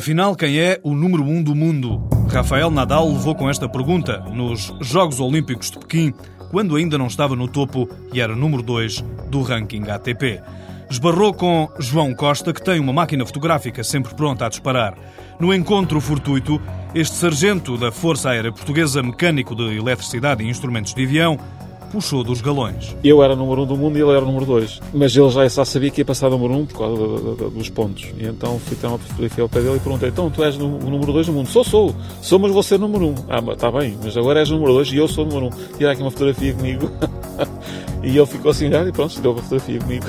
Afinal, quem é o número um do mundo? Rafael Nadal levou com esta pergunta nos Jogos Olímpicos de Pequim, quando ainda não estava no topo e era número 2 do ranking ATP. Esbarrou com João Costa, que tem uma máquina fotográfica sempre pronta a disparar. No encontro fortuito, este sargento da Força Aérea Portuguesa, mecânico de eletricidade e instrumentos de avião, puxou dos galões. Eu era o número 1 um do mundo e ele era o número 2. Mas ele já, só sabia que ia passar número 1 um por causa dos pontos. E então fui ter uma fotografia ao pé dele e perguntei: então tu és o número 2 do mundo? Sou, sou. Sou, mas vou ser número 1. Um. Ah, está bem, mas agora és o número 2 e eu sou o número 1. Um. Tira aqui uma fotografia comigo. e ele ficou assim olhar e pronto, deu uma fotografia comigo.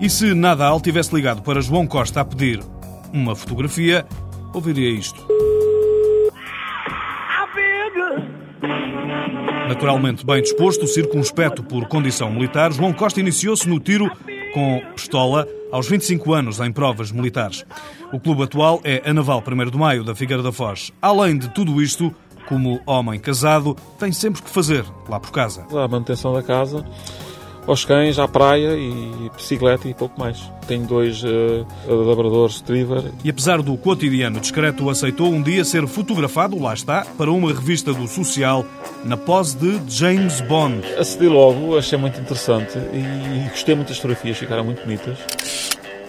e se Nadal tivesse ligado para João Costa a pedir uma fotografia, ouviria isto. Naturalmente bem disposto, circunspecto por condição militar, João Costa iniciou-se no tiro com pistola aos 25 anos em provas militares. O clube atual é a Naval 1 de Maio da Figueira da Foz. Além de tudo isto, como homem casado, tem sempre que fazer lá por casa. A manutenção da casa, aos cães, à praia e bicicleta e pouco mais. Tenho dois uh, labradores retriever. E apesar do cotidiano discreto, aceitou um dia ser fotografado, lá está, para uma revista do Social, na pose de James Bond. Acedi logo, achei muito interessante e gostei muito das fotografias, ficaram muito bonitas.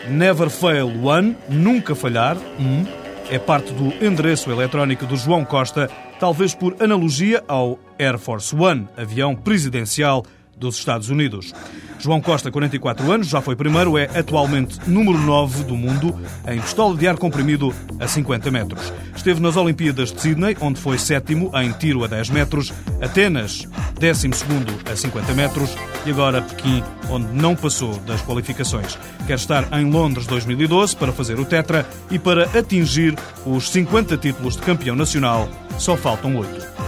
Never Fail One, nunca falhar, um, é parte do endereço eletrónico do João Costa, talvez por analogia ao Air Force One, avião presidencial dos Estados Unidos. João Costa, 44 anos, já foi primeiro, é atualmente número 9 do mundo em pistola de ar comprimido a 50 metros. Esteve nas Olimpíadas de Sydney, onde foi sétimo em tiro a 10 metros, Atenas, 12 a 50 metros e agora Pequim, onde não passou das qualificações. Quer estar em Londres 2012 para fazer o Tetra e para atingir os 50 títulos de campeão nacional, só faltam 8.